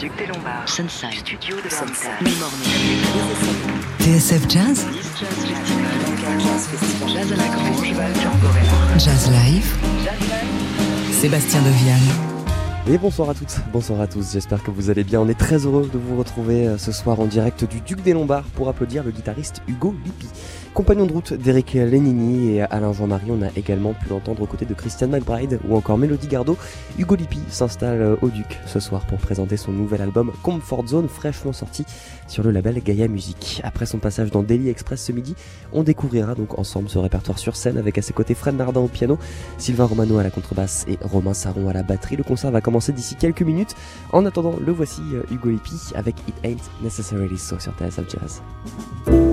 Duc des Lombards. Sunside. Studio de Sunside. TSF Jazz. Jazz à la Grange. Jazz Live. Sébastien Deviane. Et bonsoir à toutes, bonsoir à tous, j'espère que vous allez bien. On est très heureux de vous retrouver euh, ce soir en direct du Duc des Lombards pour applaudir le guitariste Hugo Lippi. Compagnon de route d'Eric Lenini et Alain Jean-Marie, on a également pu l'entendre aux côtés de Christian McBride ou encore Mélodie Gardot. Hugo Lippi s'installe euh, au Duc ce soir pour présenter son nouvel album Comfort Zone, fraîchement sorti sur le label Gaia Music. Après son passage dans Daily Express ce midi, on découvrira donc ensemble ce répertoire sur scène avec à ses côtés Fred Nardin au piano, Sylvain Romano à la contrebasse et Romain Saron à la batterie. Le concert va commencer d'ici quelques minutes. En attendant, le voici euh, Hugo Lippi avec It Ain't Necessarily So sur TSF Jazz.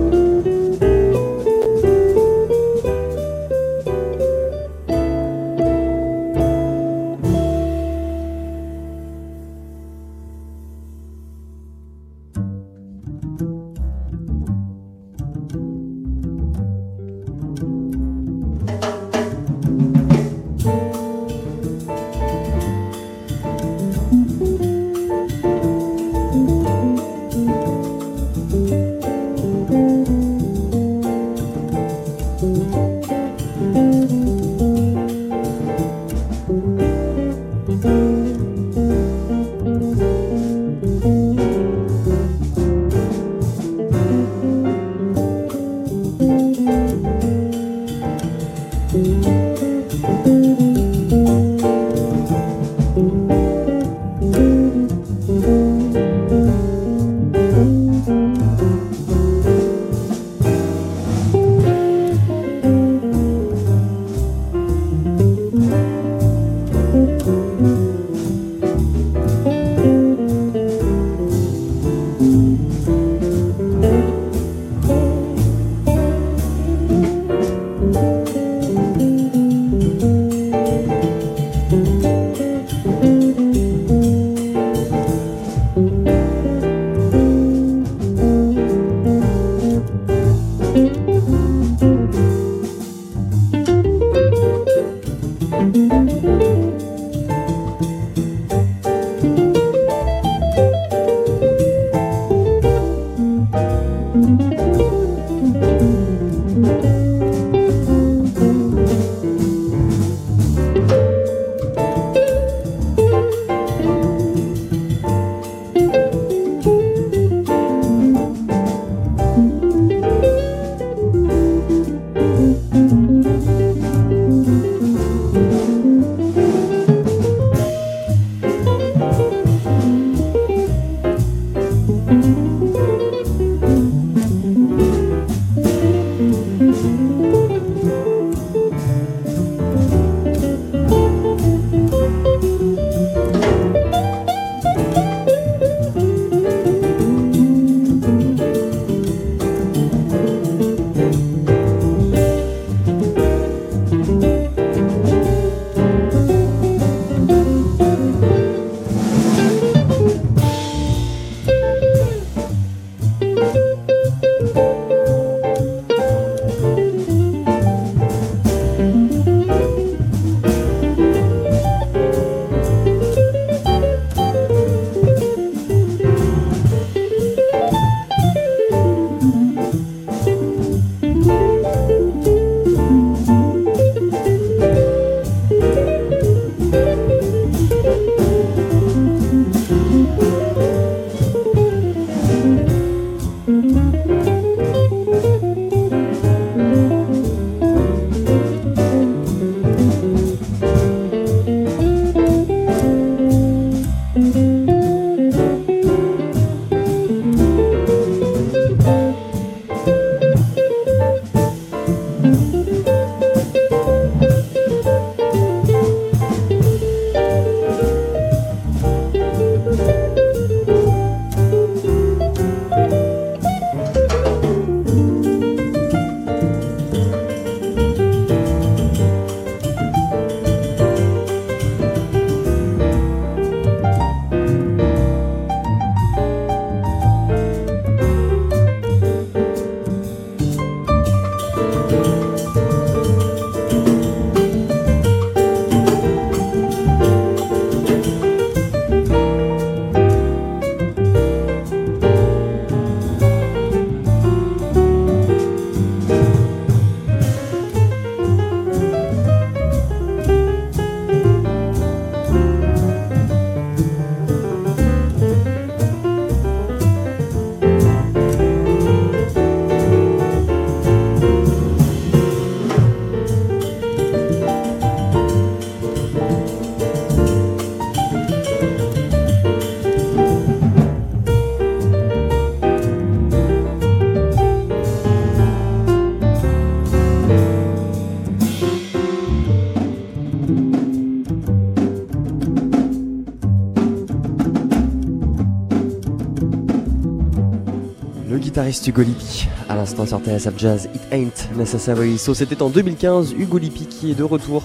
Guitariste Hugo Lippi. À l'instant sur TSF Jazz, It Ain't Necessary. So, c'était en 2015, Hugo Lippi qui est de retour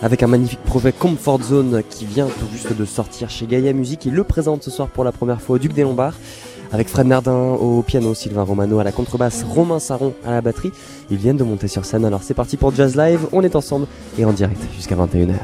avec un magnifique projet Comfort Zone qui vient tout juste de sortir chez Gaia Music. Il le présente ce soir pour la première fois au Duc des Lombards. Avec Fred Nardin au piano, Sylvain Romano à la contrebasse, Romain Saron à la batterie. Ils viennent de monter sur scène, alors c'est parti pour Jazz Live. On est ensemble et en direct jusqu'à 21h.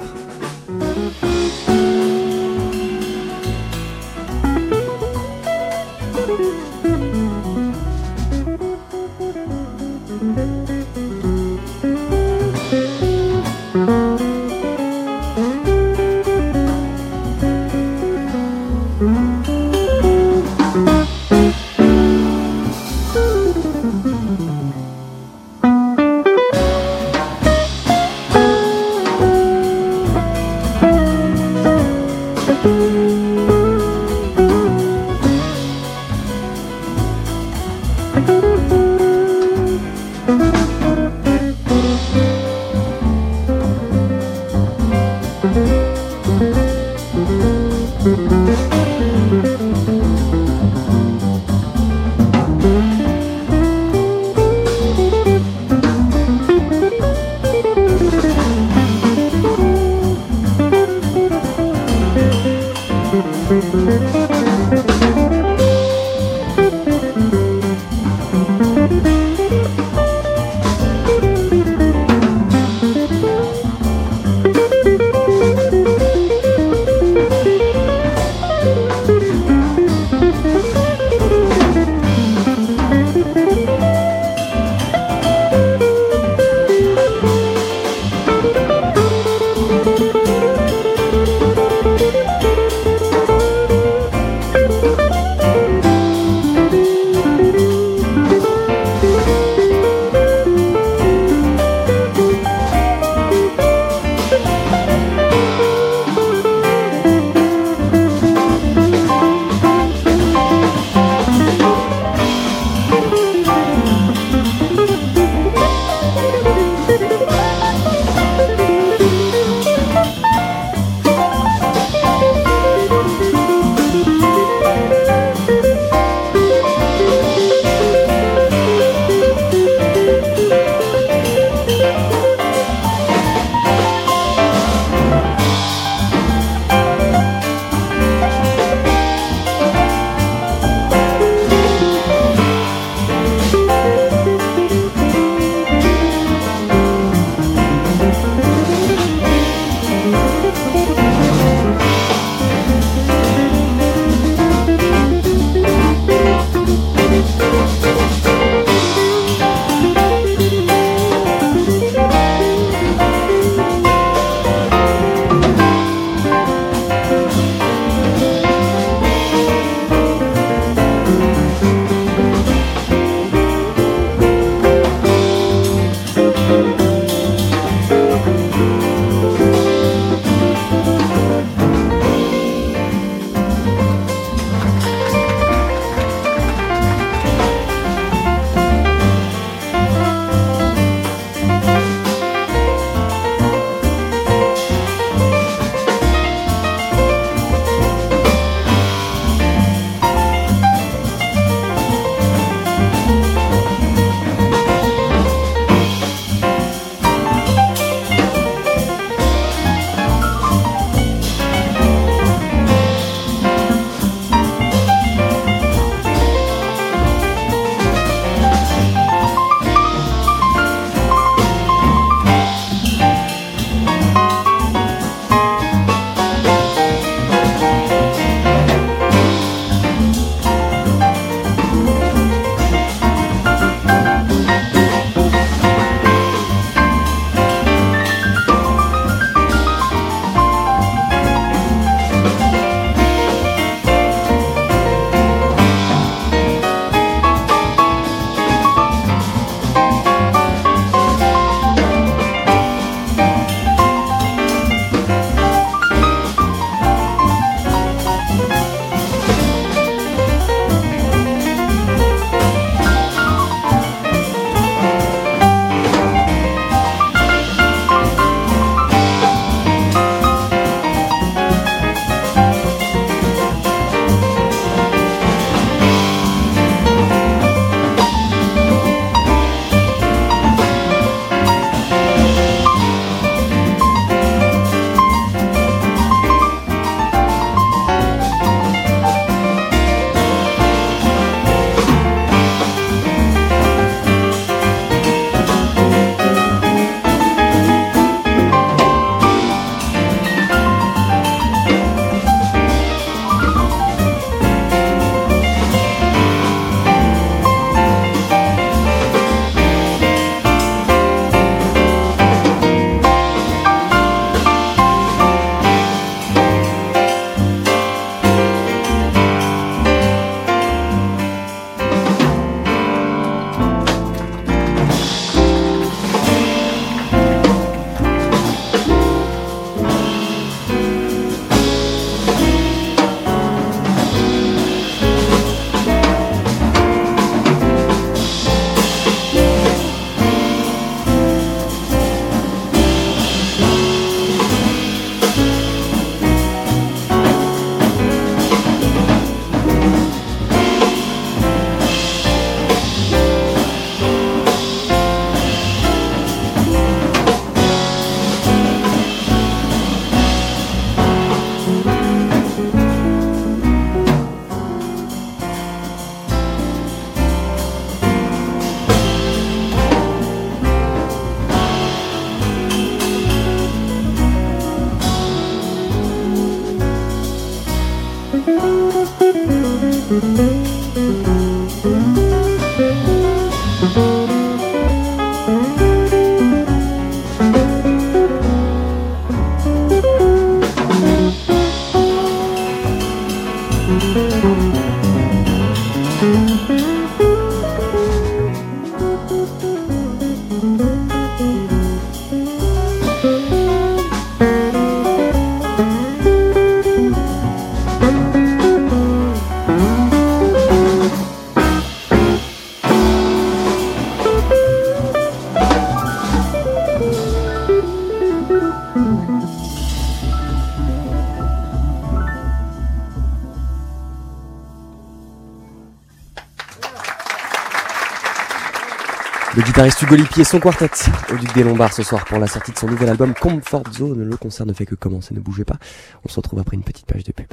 Guitariste Hugo Lippi et son quartet au Duc des Lombards ce soir pour la sortie de son nouvel album Comfort Zone. Le concert ne fait que commencer, ne bougez pas. On se retrouve après une petite page de pub.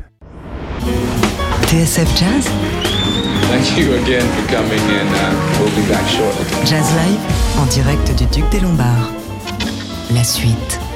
TSF Jazz, Thank you again for coming and uh, we'll be back shortly. Jazz Live, en direct du Duc des Lombards. La suite.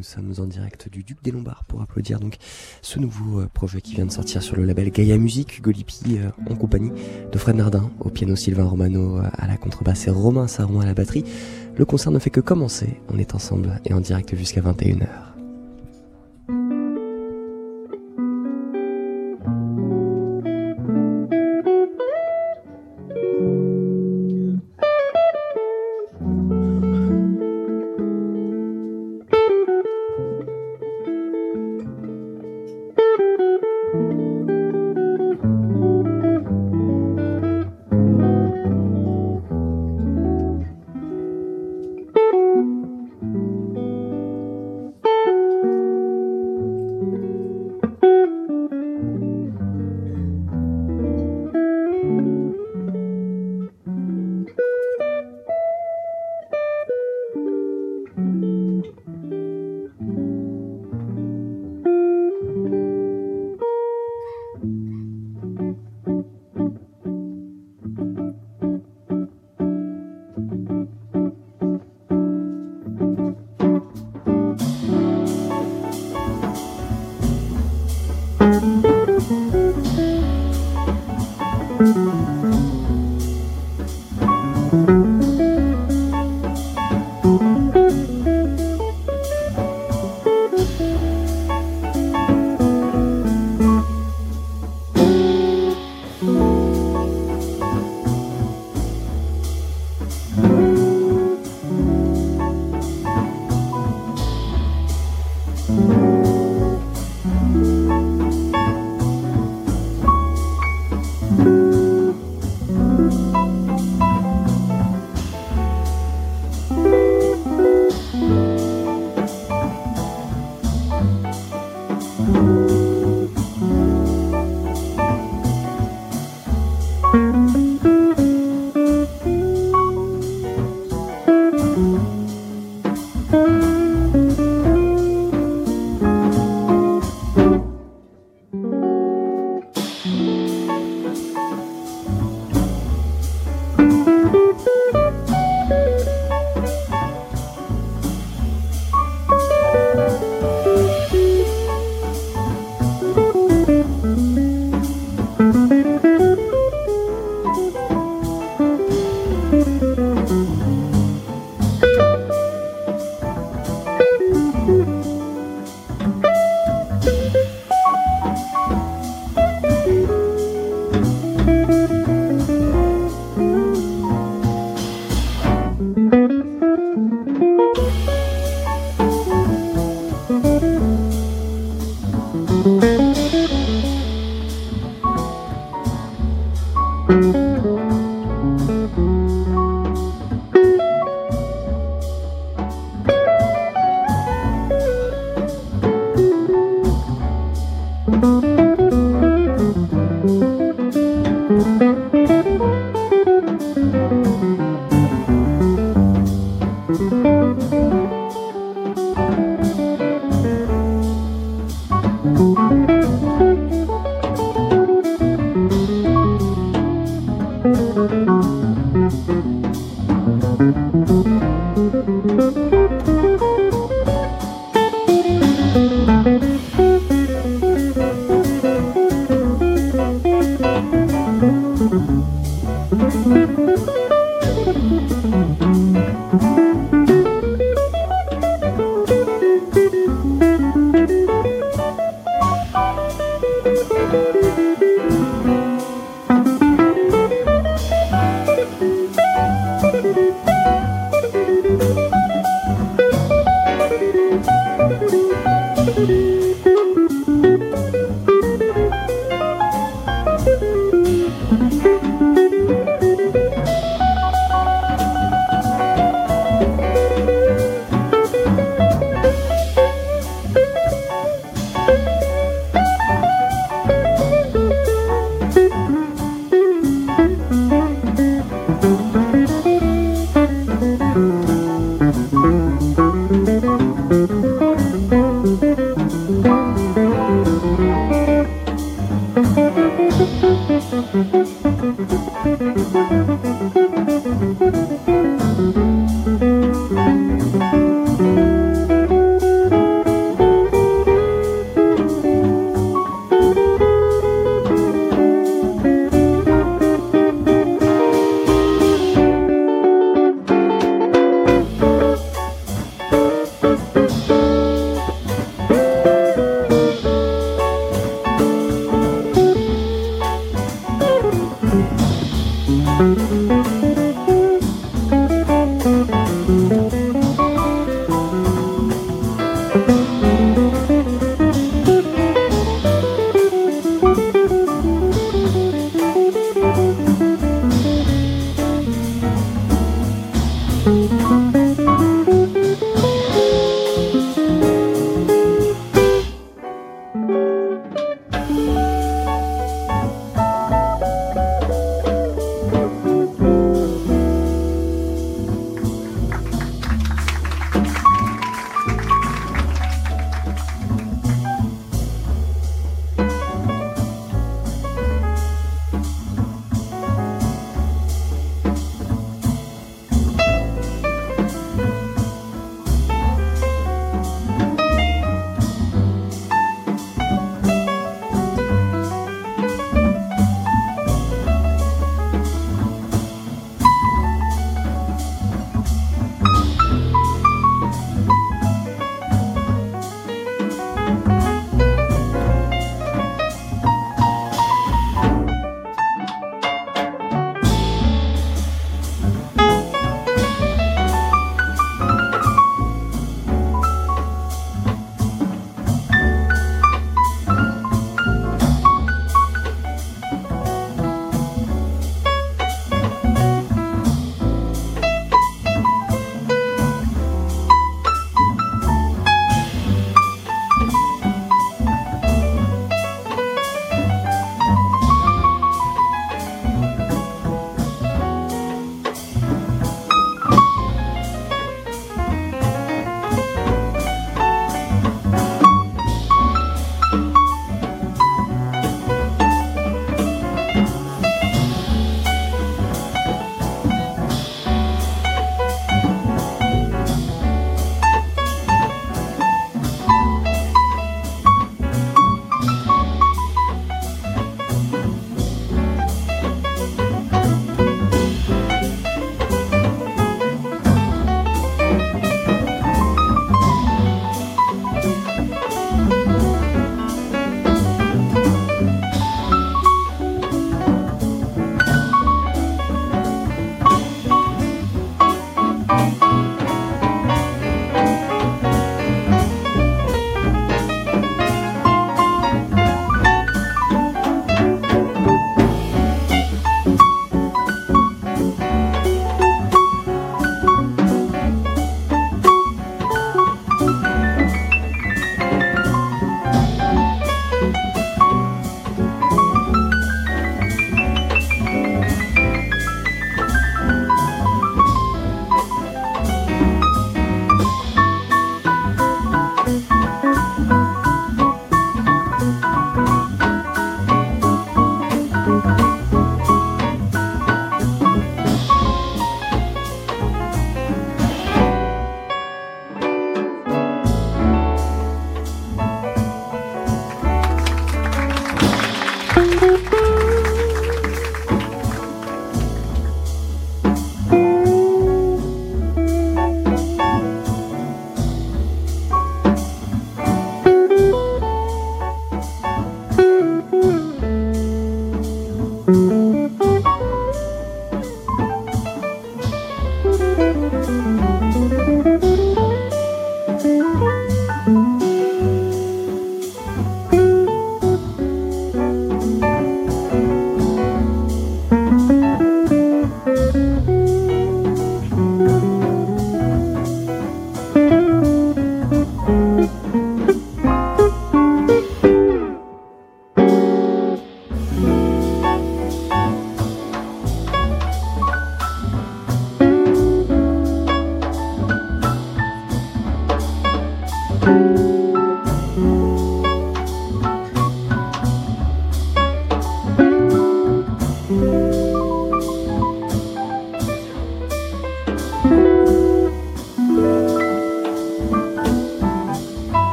Nous sommes en direct du Duc des Lombards pour applaudir donc ce nouveau euh, projet qui vient de sortir sur le label Gaia Music. Hugo euh, en compagnie de Fred Nardin au piano, Sylvain Romano euh, à la contrebasse et Romain Saron à la batterie. Le concert ne fait que commencer. On est ensemble et en direct jusqu'à 21h.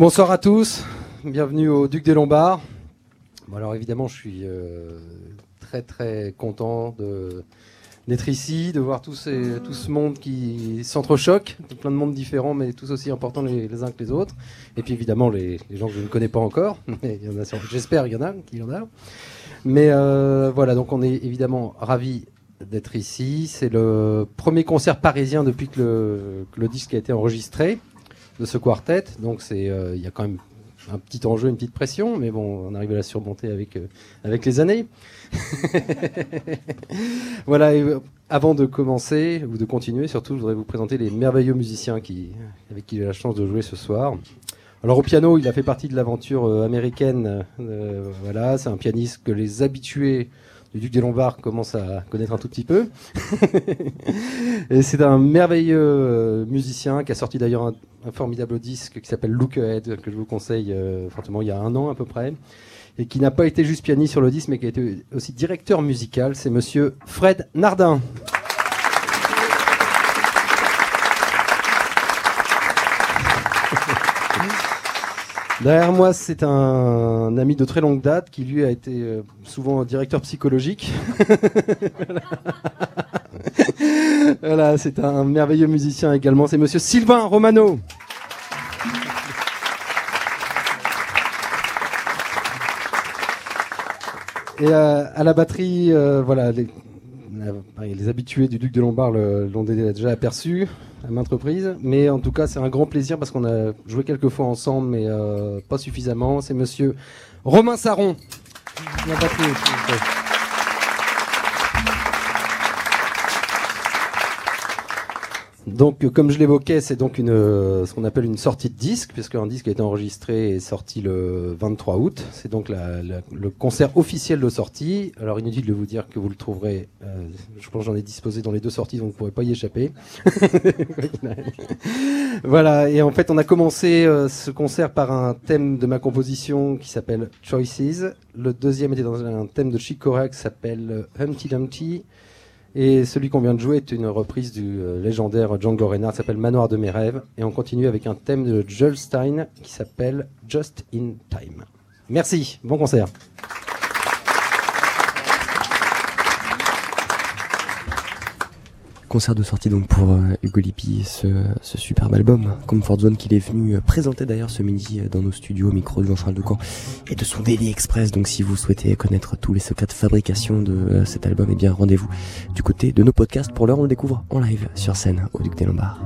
Bonsoir à tous, bienvenue au Duc des Lombards. Alors évidemment, je suis euh, très très content d'être ici, de voir tout, ce monde qui s'entrechoque, plein de mondes différents, mais tous aussi importants les, uns que les autres. Et puis évidemment, les, gens que je ne connais pas encore, mais j'espère qu'il y en a, qu'il y en a. Mais euh, voilà, donc on est évidemment ravis d'être ici. C'est le premier concert parisien depuis que le disque a été enregistré de ce quartet. Donc c'est, euh, il y a quand même un petit enjeu, une petite pression, mais bon, on arrive à la surmonter avec, euh, avec les années. voilà, et, euh, avant de commencer, ou de continuer, surtout, je voudrais vous présenter les merveilleux musiciens qui, avec qui j'ai la chance de jouer ce soir. Alors au piano, il a fait partie de l'aventure américaine. voilà, c'est un pianiste que les habitués du Duc des Lombards commencent à connaître un tout petit peu. Et c'est un merveilleux euh, musicien qui a sorti d'ailleurs un, un formidable disque qui s'appelle Look Ahead, que je vous conseille euh, fortement il y a un an à peu près, et qui n'a pas été juste pianiste sur le disque, mais qui a été aussi directeur musical. C'est monsieur Fred Nardin. Derrière moi, c'est un ami de très longue date qui, lui, a été euh, souvent directeur psychologique. voilà, c'est un merveilleux musicien également. C'est monsieur Sylvain Romano. Et euh, à la batterie, euh, voilà, les habitués du Duc de Lombard l'ont dé- déjà aperçu à maintes reprises. Mais en tout cas, c'est un grand plaisir parce qu'on a joué quelques fois ensemble, mais euh, pas suffisamment. C'est monsieur Romain Saron. Donc, euh, comme je l'évoquais, c'est donc euh, ce qu'on appelle une sortie de disque, puisque un disque a été enregistré et sorti le 23 août. C'est donc le concert officiel de sortie. Alors, inutile de vous dire que vous le trouverez. euh, je pense que j'en ai disposé dans les deux sorties, donc vous ne pourrez pas y échapper. voilà. Et en fait, on a commencé ce concert par un thème de ma composition qui s'appelle Choices. Le deuxième était dans un thème de Chick qui s'appelle Humpty Dumpty. Et celui qu'on vient de jouer est une reprise du euh, légendaire Django Reinhardt, s'appelle Manoir de mes rêves. Et on continue avec un thème de Joel Stein qui s'appelle Just in Time. Merci, bon concert. Concert de sortie donc pour euh, Hugo Lippi, ce, ce superbe album, Comfort Zone qu'il est venu euh, présenter d'ailleurs ce midi euh, dans nos studios au micro de Jean-Charles Ducamp et de son Daily Express. Donc si vous souhaitez connaître tous les secrets de fabrication de cet album, eh bien rendez-vous du côté de nos podcasts. Pour l'heure, on le découvre en live sur scène au Duc des Lombards.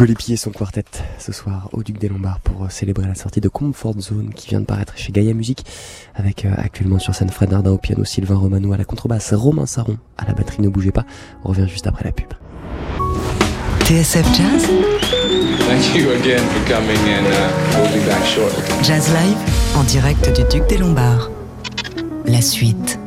Hugo et son quartet ce soir au Duc des Lombards pour euh, célébrer la sortie de Comfort Zone qui vient de paraître chez Gaia Music avec euh, actuellement sur scène Fred Nardin au piano, Sylvain Romano à la contrebasse, Romain Saron à la batterie. Ne bougez pas, on revient juste après la pub. TSF Jazz, Thank you again for coming, and uh, we'll be back shortly. Jazz Live, en direct du Duc des Lombards. La suite.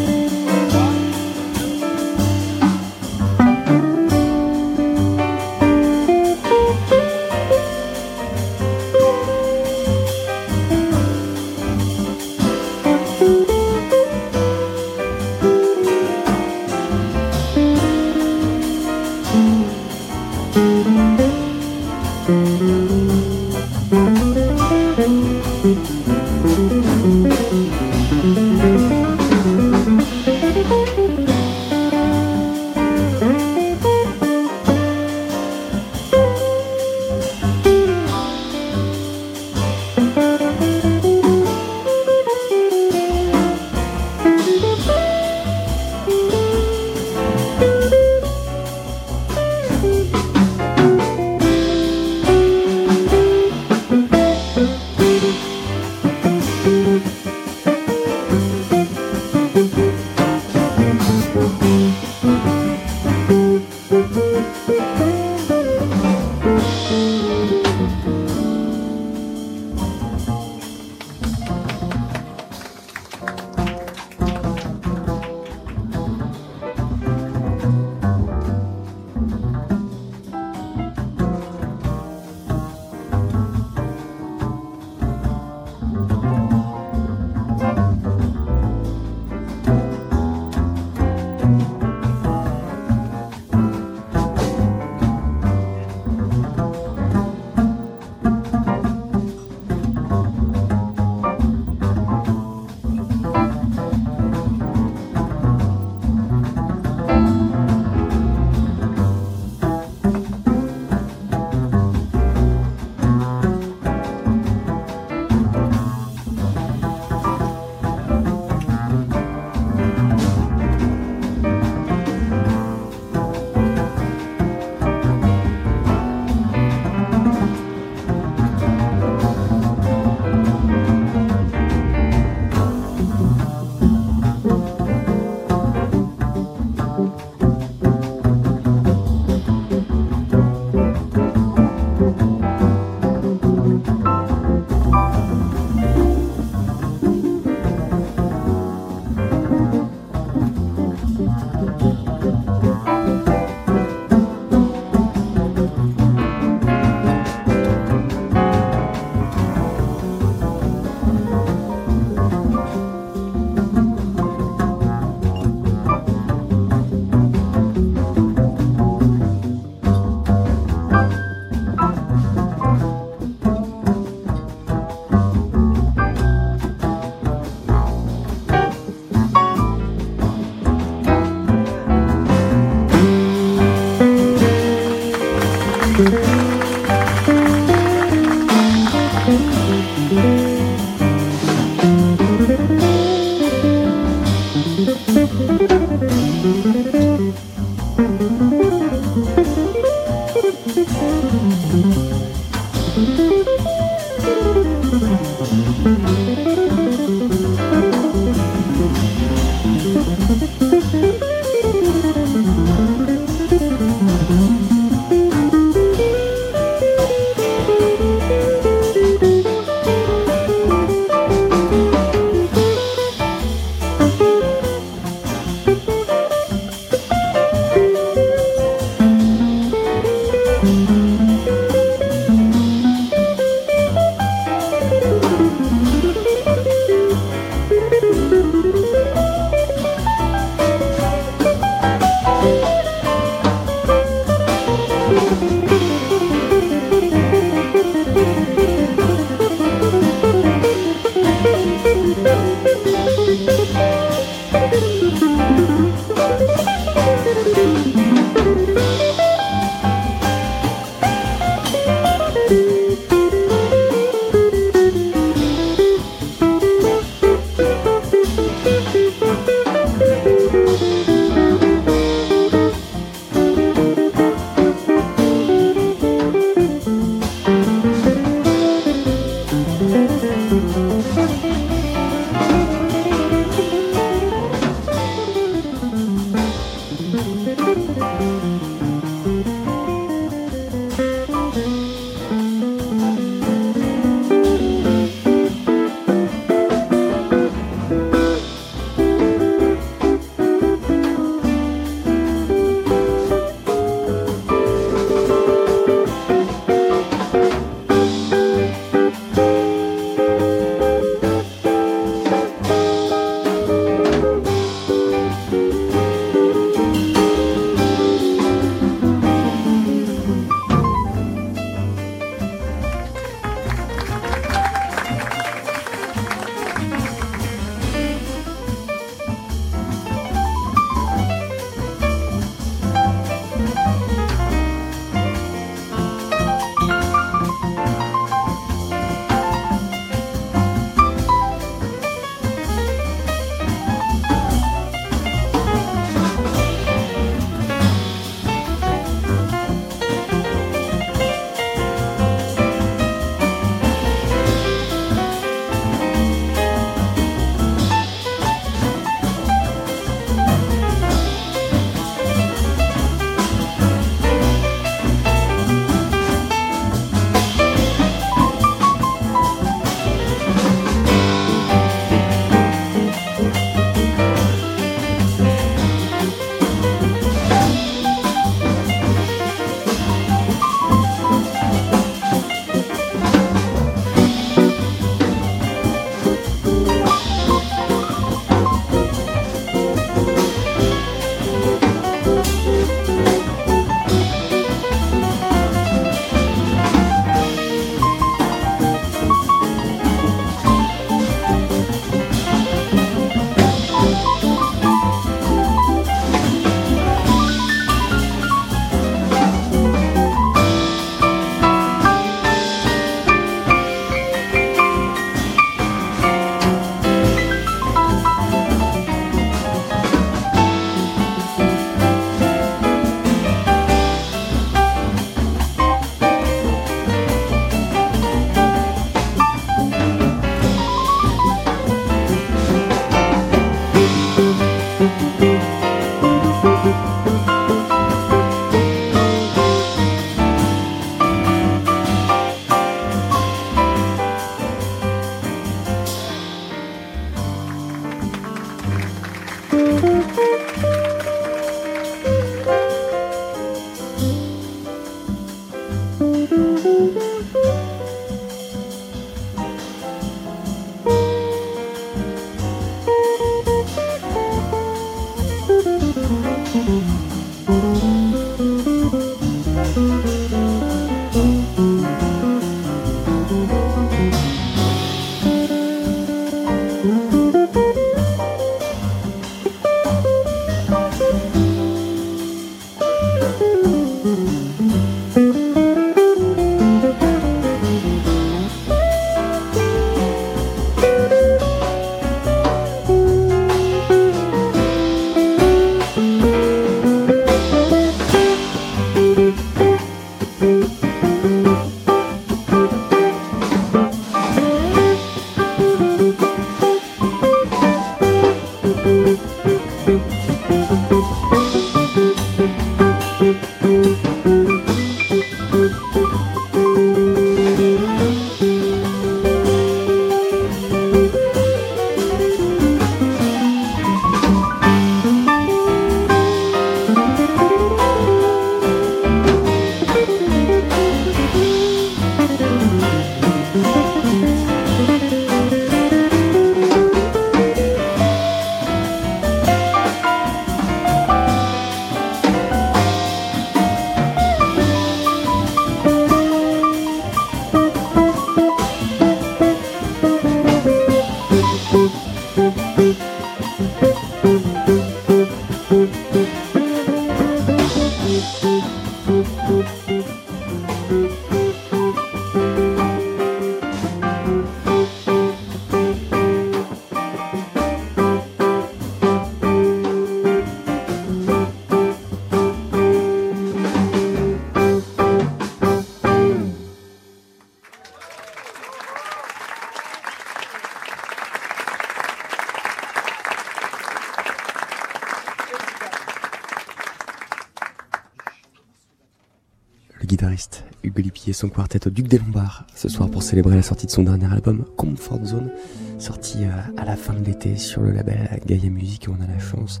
Son quartet au Duc des Lombards ce soir pour célébrer la sortie de son dernier album Comfort Zone, sorti euh, à la fin de l'été sur le label Gaia Music et on a la chance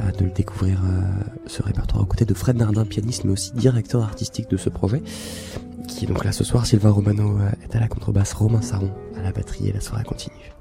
euh, de le découvrir euh, ce répertoire aux côtés de Fred Nardin, pianiste mais aussi directeur artistique de ce projet qui est donc là ce soir. Sylvain Romano est à la contrebasse, Romain Saron à la batterie et la soirée continue.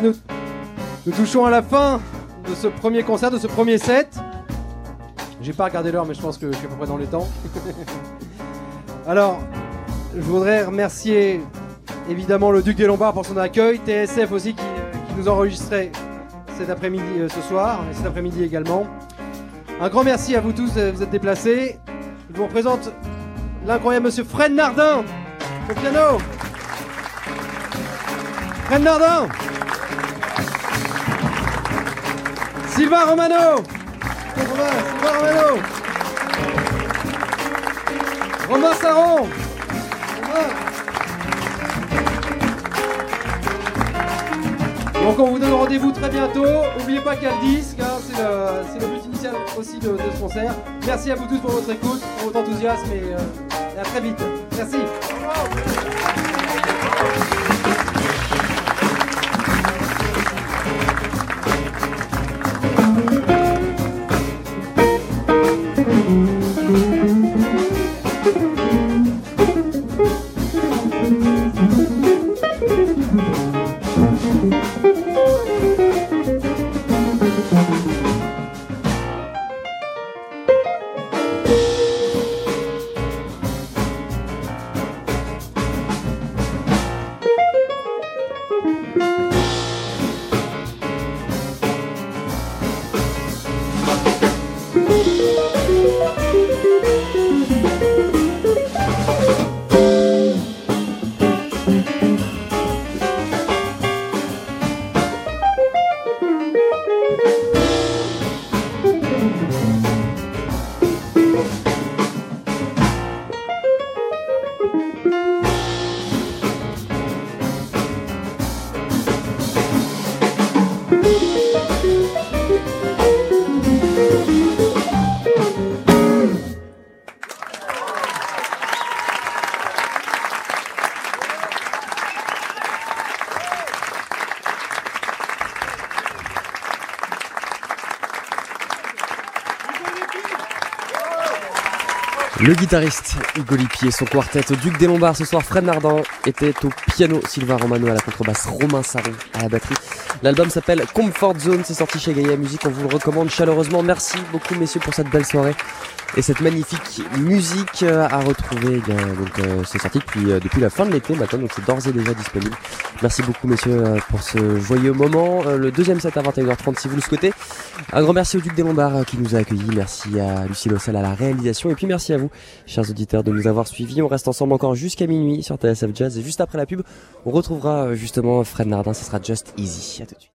Nous, touchons à la fin de ce premier concert, de ce premier set. J'ai pas regardé l'heure, mais je pense que je suis à peu près dans les temps. Alors, je voudrais remercier évidemment le Duc des Lombards pour son accueil, TSF aussi qui, qui nous enregistrait cet après-midi, euh, ce soir, et cet après-midi également. Un grand merci à vous tous, euh, vous êtes déplacés. Je vous représente l'incroyable monsieur Fred Nardin au piano. Fred Nardin. Sylvain Romano. Romano. Romain Saron. Donc on vous donne rendez-vous très bientôt. N'oubliez pas qu'il y a le disque, hein, c'est le, but initial aussi de, ce concert. Merci à vous tous pour votre écoute, pour votre enthousiasme et, euh, et à très vite. Merci. Le guitariste Hugo son quartet au Duc des Lombards ce soir, Fred Nardin était au piano, Sylvain Romano à la contrebasse, Romain Saron à la batterie. L'album s'appelle Comfort Zone, c'est sorti chez Gaia Music, on vous le recommande chaleureusement. Merci beaucoup messieurs pour cette belle soirée et cette magnifique musique à retrouver. Eh donc euh, c'est sorti depuis, euh, depuis la fin de l'été maintenant, donc c'est d'ores et déjà disponible. Merci beaucoup messieurs euh, pour ce joyeux moment. Euh, Le deuxième set à 21h30 si vous le souhaitez. Un grand merci au Duc des Lombards euh, qui nous a accueillis. Merci à Lucie Lossel à la réalisation. Et puis merci à vous, chers auditeurs, de nous avoir suivis. On reste ensemble encore jusqu'à minuit sur TSF Jazz. Et juste après la pub, on retrouvera euh, justement Fred Nardin. Ce sera Just Easy. À tout de suite.